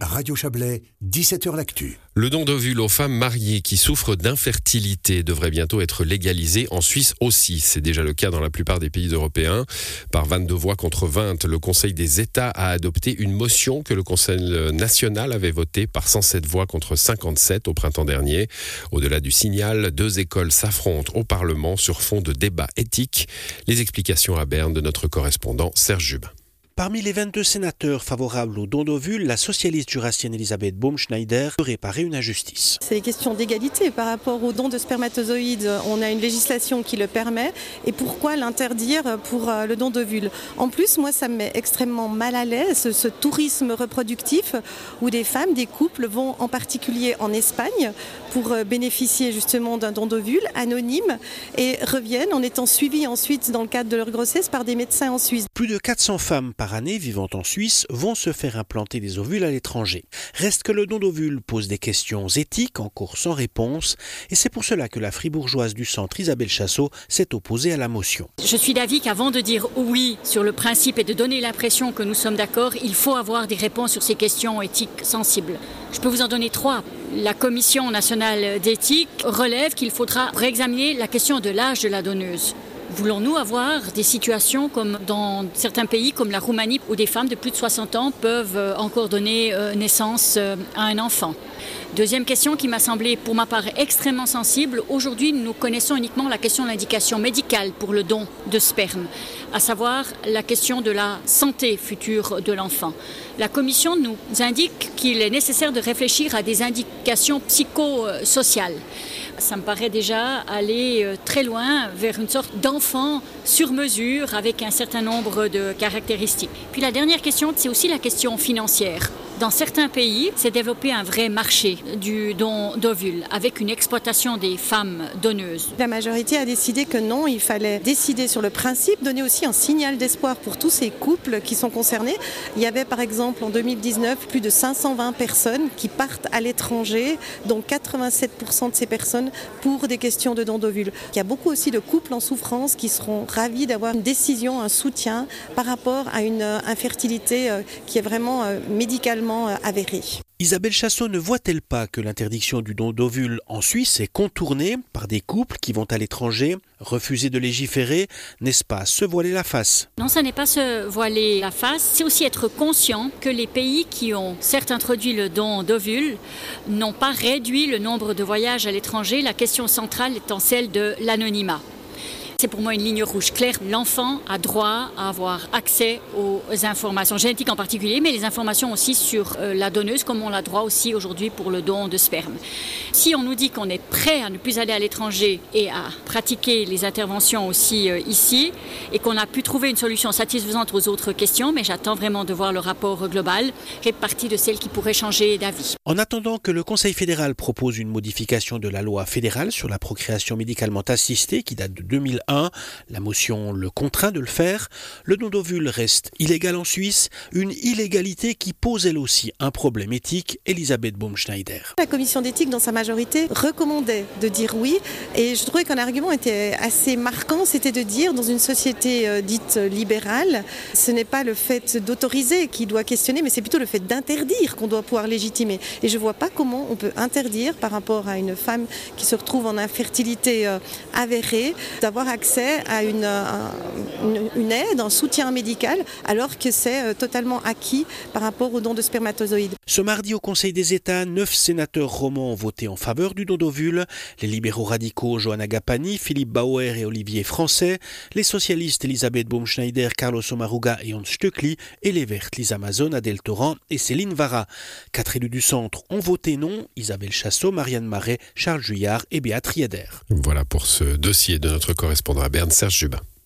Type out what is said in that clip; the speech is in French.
Radio Chablais, 17h L'Actu. Le don d'ovules aux femmes mariées qui souffrent d'infertilité devrait bientôt être légalisé en Suisse aussi. C'est déjà le cas dans la plupart des pays européens. Par 22 voix contre 20, le Conseil des États a adopté une motion que le Conseil national avait votée par 107 voix contre 57 au printemps dernier. Au-delà du signal, deux écoles s'affrontent au Parlement sur fond de débats éthiques. Les explications à Berne de notre correspondant Serge Jubin. Parmi les 22 sénateurs favorables au don d'ovules, la socialiste jurassienne Elisabeth Baumschneider veut réparer une injustice. C'est une question d'égalité par rapport au don de spermatozoïdes. On a une législation qui le permet. Et pourquoi l'interdire pour euh, le don d'ovules? En plus, moi, ça me met extrêmement mal à l'aise, ce tourisme reproductif où des femmes, des couples vont en particulier en Espagne pour euh, bénéficier justement d'un don d'ovules anonyme et reviennent en étant suivies ensuite dans le cadre de leur grossesse par des médecins en Suisse. Plus de 400 femmes par année vivant en Suisse vont se faire implanter des ovules à l'étranger. Reste que le don d'ovules pose des questions éthiques encore sans réponse et c'est pour cela que la fribourgeoise du centre Isabelle Chassot s'est opposée à la motion. Je suis d'avis qu'avant de dire oui sur le principe et de donner l'impression que nous sommes d'accord, il faut avoir des réponses sur ces questions éthiques sensibles. Je peux vous en donner trois. La Commission nationale d'éthique relève qu'il faudra réexaminer la question de l'âge de la donneuse. Voulons-nous avoir des situations comme dans certains pays comme la Roumanie où des femmes de plus de 60 ans peuvent euh, encore donner euh, naissance euh, à un enfant? Deuxième question qui m'a semblé pour ma part extrêmement sensible. Aujourd'hui, nous connaissons uniquement la question de l'indication médicale pour le don de sperme, à savoir la question de la santé future de l'enfant. La Commission nous indique qu'il est nécessaire de réfléchir à des indications psychosociales. Ça me paraît déjà aller euh, très loin vers une sorte d'enfant sur mesure avec un certain nombre de caractéristiques. Puis la dernière question, c'est aussi la question financière. Dans certains pays, s'est développé un vrai marché du don d'ovules avec une exploitation des femmes donneuses. La majorité a décidé que non, il fallait décider sur le principe, donner aussi un signal d'espoir pour tous ces couples qui sont concernés. Il y avait par exemple en 2019 plus de 520 personnes qui partent à l'étranger, dont 87% de ces personnes pour des questions de don d'ovules. Il y a beaucoup aussi de couples en souffrance qui seront ravis d'avoir une décision, un soutien par rapport à une infertilité euh, qui est vraiment euh, médicalement euh. Isabelle Chassot ne voit-elle pas que l'interdiction du don d'ovules en Suisse est contournée par des couples qui vont à l'étranger refuser de légiférer? N'est-ce pas se voiler la face? Non, ça n'est pas se voiler la face, c'est aussi être conscient que les pays qui ont certes introduit le don d'ovules n'ont pas réduit le nombre de voyages à l'étranger, la question centrale étant celle de l'anonymat. C'est pour moi une ligne rouge claire. L'enfant a droit à avoir accès aux informations génétiques en particulier, mais les informations aussi sur euh, la donneuse, comme on l'a droit aussi aujourd'hui pour le don de sperme. Si on nous dit qu'on est prêt à ne plus aller à l'étranger et à pratiquer les interventions aussi euh, ici, et qu'on a pu trouver une solution satisfaisante aux autres questions, mais j'attends vraiment de voir le rapport global, fait partie de celles qui pourraient changer d'avis. En attendant que le Conseil fédéral propose une modification de la loi fédérale sur la procréation médicalement assistée qui date de 2001, la motion le contraint de le faire. Le don d'ovule reste illégal en Suisse, une illégalité qui pose elle aussi un problème éthique. Elisabeth Baumschneider. La commission d'éthique, dans sa majorité, recommandait de dire oui. Et je trouvais qu'un argument était assez marquant, c'était de dire, dans une société euh, dite libérale, ce n'est pas le fait d'autoriser qui doit questionner, mais c'est plutôt le fait d'interdire qu'on doit pouvoir légitimer. Et je ne vois pas comment on peut interdire par rapport à une femme qui se retrouve en infertilité euh, avérée, d'avoir accès à une, une, aide, un soutien médical, alors que c'est euh, totalement acquis par rapport au don de spermatozoïdes. Ce mardi au Conseil des États, neuf sénateurs romans ont voté en faveur du don d'ovules. Les libéraux radicaux Johanna Gapani, Philippe Bauer et Olivier Français, les socialistes Elisabeth Baumschneider, Carlos Omaruga et Hans Stöckli, et les vertes Lisa Amazon, Adèle Torrent et Céline Vara. Quatre élus du centre ont voté non, Isabelle Chassot, Marianne Marais, Charles Juillard et Béatrice Rieder. Voilà pour ce dossier de notre correspondant à Berne, Serge Jubin.